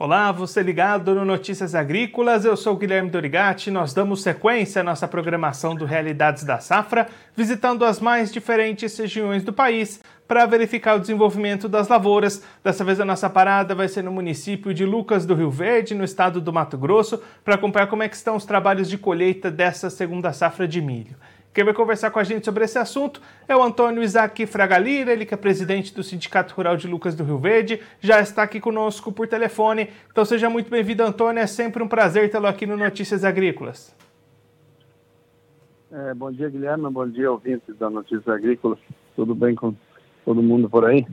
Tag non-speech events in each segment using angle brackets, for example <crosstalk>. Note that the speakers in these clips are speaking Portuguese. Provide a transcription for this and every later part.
Olá, você ligado no Notícias Agrícolas, eu sou Guilherme Dorigati. Nós damos sequência à nossa programação do Realidades da Safra, visitando as mais diferentes regiões do país para verificar o desenvolvimento das lavouras. Dessa vez a nossa parada vai ser no município de Lucas do Rio Verde, no estado do Mato Grosso, para acompanhar como é que estão os trabalhos de colheita dessa segunda safra de milho. Quem vai conversar com a gente sobre esse assunto é o Antônio Isaac Fragalira, ele que é presidente do Sindicato Rural de Lucas do Rio Verde, já está aqui conosco por telefone. Então seja muito bem-vindo, Antônio, é sempre um prazer tê-lo aqui no Notícias Agrícolas. É, bom dia, Guilherme, bom dia, ouvintes da Notícias Agrícolas. Tudo bem com todo mundo por aí?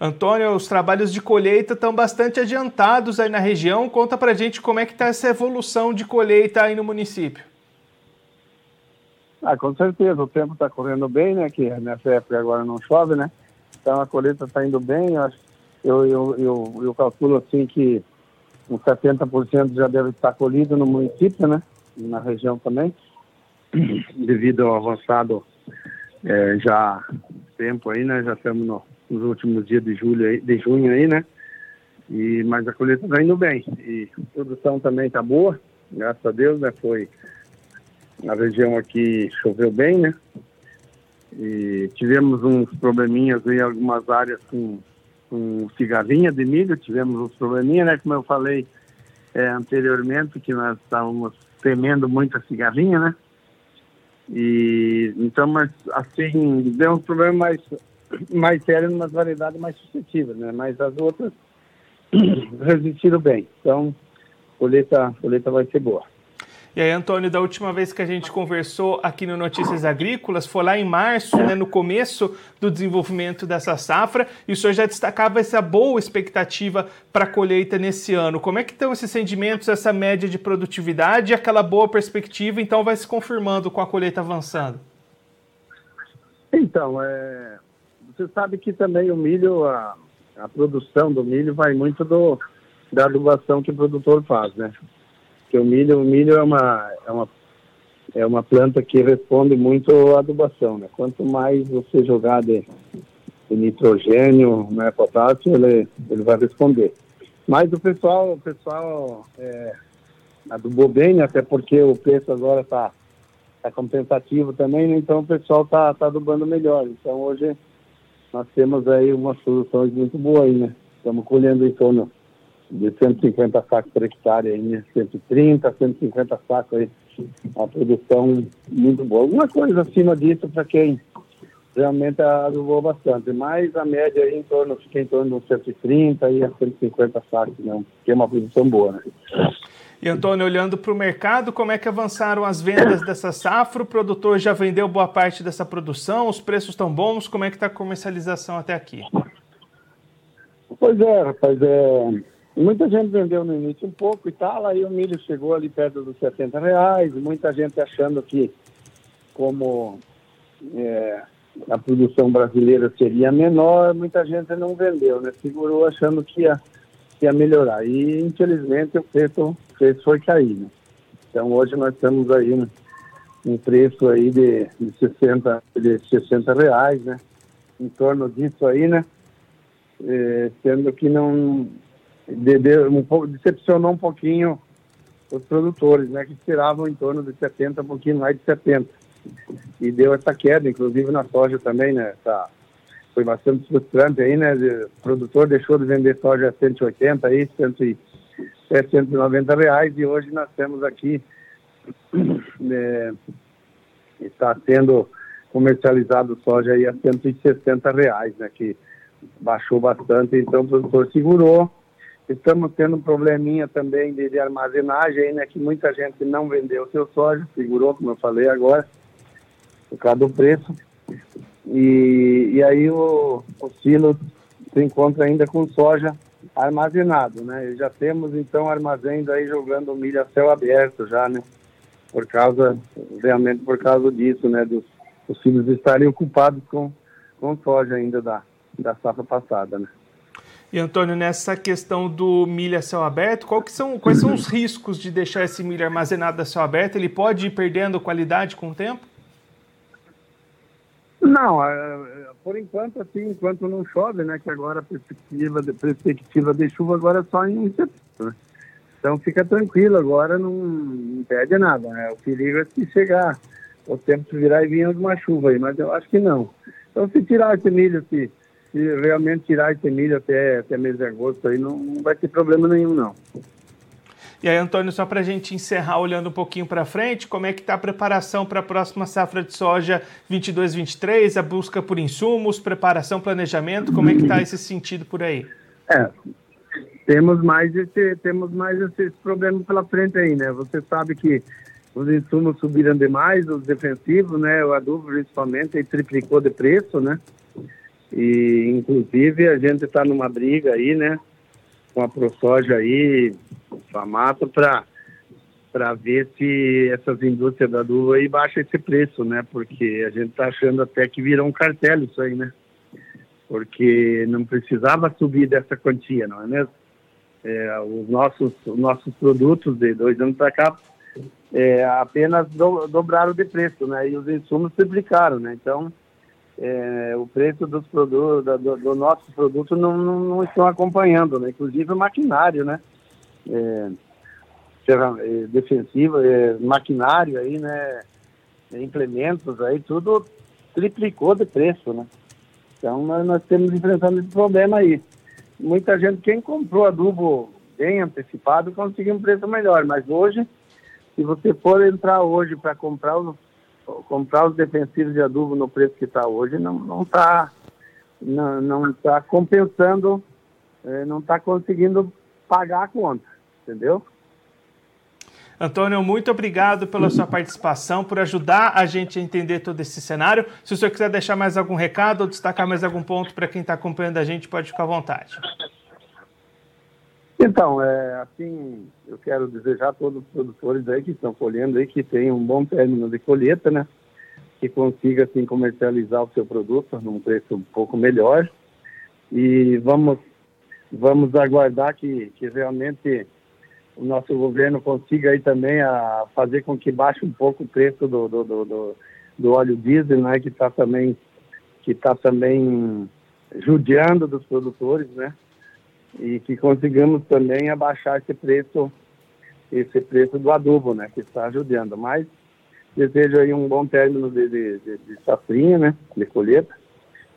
Antônio, os trabalhos de colheita estão bastante adiantados aí na região. Conta pra gente como é que está essa evolução de colheita aí no município. Ah, com certeza, o tempo está correndo bem, né? Que nessa época agora não chove, né? Então a colheita está indo bem. Eu, acho, eu, eu, eu, eu calculo assim que uns 70% já deve estar colhido no município, né? Na região também, <clears throat> devido ao avançado é, já tempo aí, né? Já estamos no, nos últimos dias de julho, aí, de junho aí, né? E mas a colheita está indo bem e a produção também está boa, graças a Deus, né? Foi a região aqui choveu bem, né? E tivemos uns probleminhas em algumas áreas com, com cigarrinha de milho, tivemos uns probleminhas, né? Como eu falei é, anteriormente, que nós estávamos temendo muito a cigarrinha, né? E então, mas assim, deu um problema mais, mais sério numa variedade mais suscetível, né? Mas as outras <coughs> resistiram bem. Então, a colheita, a colheita vai ser boa. E aí, Antônio, da última vez que a gente conversou aqui no Notícias Agrícolas, foi lá em março, né, no começo do desenvolvimento dessa safra, e o senhor já destacava essa boa expectativa para a colheita nesse ano. Como é que estão esses rendimentos, essa média de produtividade e aquela boa perspectiva, então, vai se confirmando com a colheita avançando? Então, é, você sabe que também o milho, a, a produção do milho vai muito do, da adubação que o produtor faz, né? Porque o milho, o milho é uma, é uma, é uma planta que responde muito à adubação, né? Quanto mais você jogar de, de nitrogênio, né, potássio, ele, ele vai responder. Mas o pessoal, o pessoal é, adubou bem, né? até porque o preço agora está tá compensativo também, né? então o pessoal está tá adubando melhor. Então hoje nós temos aí umas soluções muito boas né? Estamos colhendo em torno de 150 sacos por hectare, aí, 130, 150 sacos aí, uma produção muito boa. Alguma coisa acima disso para quem realmente adubou bastante, mas a média aí em torno, fica em torno de 130 e 150 sacos, né? que é uma produção boa, né? E Antônio, olhando para o mercado, como é que avançaram as vendas dessa safra? O produtor já vendeu boa parte dessa produção? Os preços estão bons? Como é que está a comercialização até aqui? Pois é, rapaz, é, Muita gente vendeu no início um pouco e tal, aí o milho chegou ali perto dos 70 reais, muita gente achando que como é, a produção brasileira seria menor, muita gente não vendeu, né? Segurou achando que ia, ia melhorar. E infelizmente o preço, o preço foi cair. Né? Então hoje nós estamos aí né, um preço aí de, de, 60, de 60 reais, né? Em torno disso aí, né? É, sendo que não de, de, um decepcionou um pouquinho os produtores, né, que esperavam em torno de 70, um pouquinho mais de 70. E deu essa queda, inclusive na soja também, né, essa, foi bastante frustrante aí, né, o produtor deixou de vender soja a 180 aí, 100, 190 reais, e hoje nós temos aqui, <clears throat> é, está sendo comercializado soja aí a 160 reais, né, que baixou bastante, então o produtor segurou, Estamos tendo um probleminha também de, de armazenagem, né, que muita gente não vendeu seu soja, segurou, como eu falei agora, por causa do preço. E, e aí o, o silo se encontra ainda com soja armazenado, né? E já temos então armazéns aí jogando milho a céu aberto já, né? Por causa, realmente por causa disso, né? Dos, os filhos estarem ocupados com, com soja ainda da, da safra passada, né? E Antônio, nessa questão do milho a céu aberto, qual que são, quais são os <clears throat> riscos de deixar esse milho armazenado a céu aberto? Ele pode ir perdendo qualidade com o tempo? Não, é, por enquanto, assim, enquanto não chove, né? Que agora a perspectiva de, perspectiva de chuva agora é só em setembro. Né? Então fica tranquilo, agora não, não perde nada. Né? O perigo é se chegar o tempo virar e vir uma chuva aí, mas eu acho que não. Então se tirar esse milho, se, se realmente tirar esse milho até, até mês de agosto aí, não, não vai ter problema nenhum não. E aí, Antônio, só para a gente encerrar olhando um pouquinho para frente, como é que está a preparação para a próxima safra de soja 22-23, a busca por insumos, preparação, planejamento, como é que está esse sentido por aí? É, temos mais esse, temos mais esse problema pela frente aí, né? Você sabe que os insumos subiram demais, os defensivos, né? O adubo principalmente, ele triplicou de preço, né? E inclusive a gente está numa briga aí, né? Com a ProSoja aí, Famato, para para ver se essas indústrias da adubo aí baixam esse preço, né? Porque a gente está achando até que virou um cartel isso aí, né? Porque não precisava subir dessa quantia, não é mesmo? É, os, nossos, os nossos produtos de dois anos para cá é, apenas do, dobraram de preço, né? E os insumos triplicaram, né? Então, é, o preço dos produtos, do, do nosso produto não, não, não, estão acompanhando, né? Inclusive o maquinário, né? É, é defensivo, é, maquinário aí, né? Implementos aí, tudo triplicou de preço, né? Então, nós, nós temos enfrentando esse problema aí. Muita gente, quem comprou adubo bem antecipado, conseguiu um preço melhor, mas hoje se você for entrar hoje para comprar os, comprar os defensivos de adubo no preço que está hoje, não está não tá, não tá compensando, é, não está conseguindo pagar a conta, entendeu? Antônio, muito obrigado pela sua participação, por ajudar a gente a entender todo esse cenário. Se o senhor quiser deixar mais algum recado ou destacar mais algum ponto para quem está acompanhando a gente, pode ficar à vontade. Então, é, assim, eu quero desejar a todos os produtores aí que estão colhendo aí que tenham um bom término de colheita, né? Que consiga, assim, comercializar o seu produto num preço um pouco melhor. E vamos, vamos aguardar que, que realmente o nosso governo consiga aí também a fazer com que baixe um pouco o preço do, do, do, do, do óleo diesel, né? Que está também, que tá também judiando dos produtores, né? E que consigamos também abaixar esse preço, esse preço do adubo, né, que está ajudando. Mas desejo aí um bom término de, de, de, de safrinha, né, de colheita,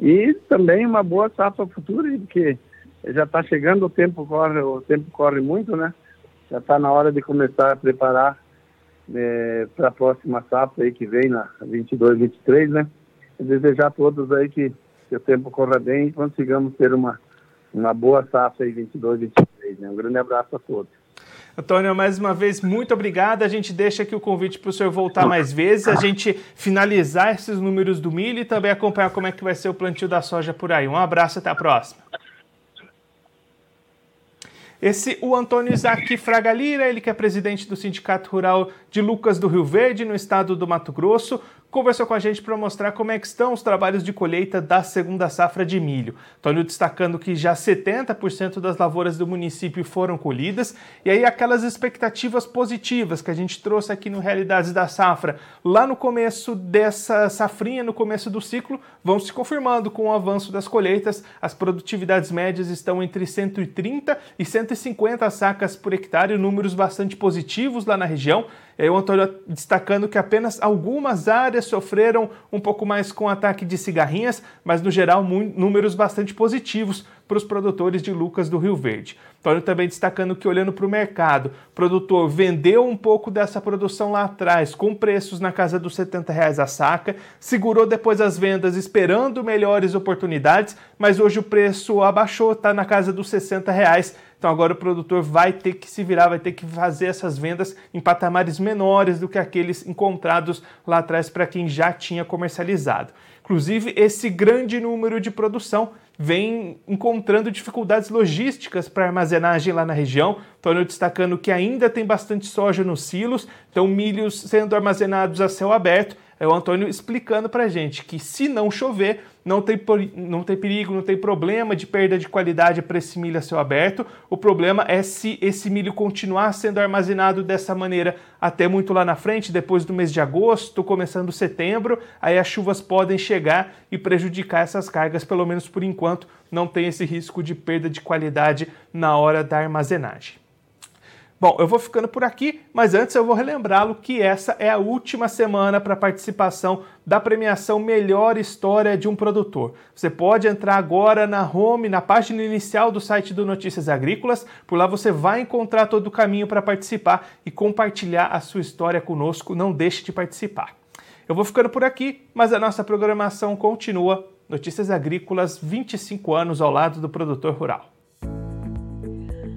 e também uma boa safra futura, porque já está chegando, o tempo corre, o tempo corre muito, né, já está na hora de começar a preparar é, para a próxima safra aí que vem, na 22, 23, né, e desejar a todos aí que, que o tempo corra bem e consigamos ter uma uma boa safra aí 22, 23. Né? Um grande abraço a todos. Antônio, mais uma vez, muito obrigado. A gente deixa aqui o convite para o senhor voltar mais vezes, a gente finalizar esses números do milho e também acompanhar como é que vai ser o plantio da soja por aí. Um abraço, até a próxima. Esse, o Antônio Isaac Fragalira, ele que é presidente do Sindicato Rural de Lucas do Rio Verde, no estado do Mato Grosso, conversou com a gente para mostrar como é que estão os trabalhos de colheita da segunda safra de milho. Antônio destacando que já 70% das lavouras do município foram colhidas, e aí aquelas expectativas positivas que a gente trouxe aqui no Realidades da Safra, lá no começo dessa safrinha, no começo do ciclo, vão se confirmando com o avanço das colheitas. As produtividades médias estão entre 130 e 150 sacas por hectare, números bastante positivos lá na região. E aí o Antônio destacando que apenas algumas áreas sofreram um pouco mais com ataque de cigarrinhas, mas no geral números bastante positivos para os produtores de Lucas do Rio Verde. Antônio também destacando que, olhando para o mercado, o produtor vendeu um pouco dessa produção lá atrás, com preços na casa dos 70 reais a saca, segurou depois as vendas esperando melhores oportunidades, mas hoje o preço abaixou, está na casa dos 60 reais. Então agora o produtor vai ter que se virar, vai ter que fazer essas vendas em patamares menores do que aqueles encontrados lá atrás para quem já tinha comercializado. Inclusive, esse grande número de produção vem encontrando dificuldades logísticas para armazenagem lá na região. Antônio destacando que ainda tem bastante soja nos silos, então milhos sendo armazenados a céu aberto. É o Antônio explicando para gente que se não chover, não tem, não tem perigo, não tem problema de perda de qualidade para esse milho a céu aberto. O problema é se esse milho continuar sendo armazenado dessa maneira até muito lá na frente, depois do mês de agosto, começando setembro, aí as chuvas podem chegar e prejudicar essas cargas, pelo menos por enquanto, não tem esse risco de perda de qualidade na hora da armazenagem. Bom, eu vou ficando por aqui, mas antes eu vou relembrá-lo que essa é a última semana para participação da premiação Melhor História de um Produtor. Você pode entrar agora na home, na página inicial do site do Notícias Agrícolas, por lá você vai encontrar todo o caminho para participar e compartilhar a sua história conosco. Não deixe de participar. Eu vou ficando por aqui, mas a nossa programação continua. Notícias Agrícolas, 25 anos ao lado do produtor rural.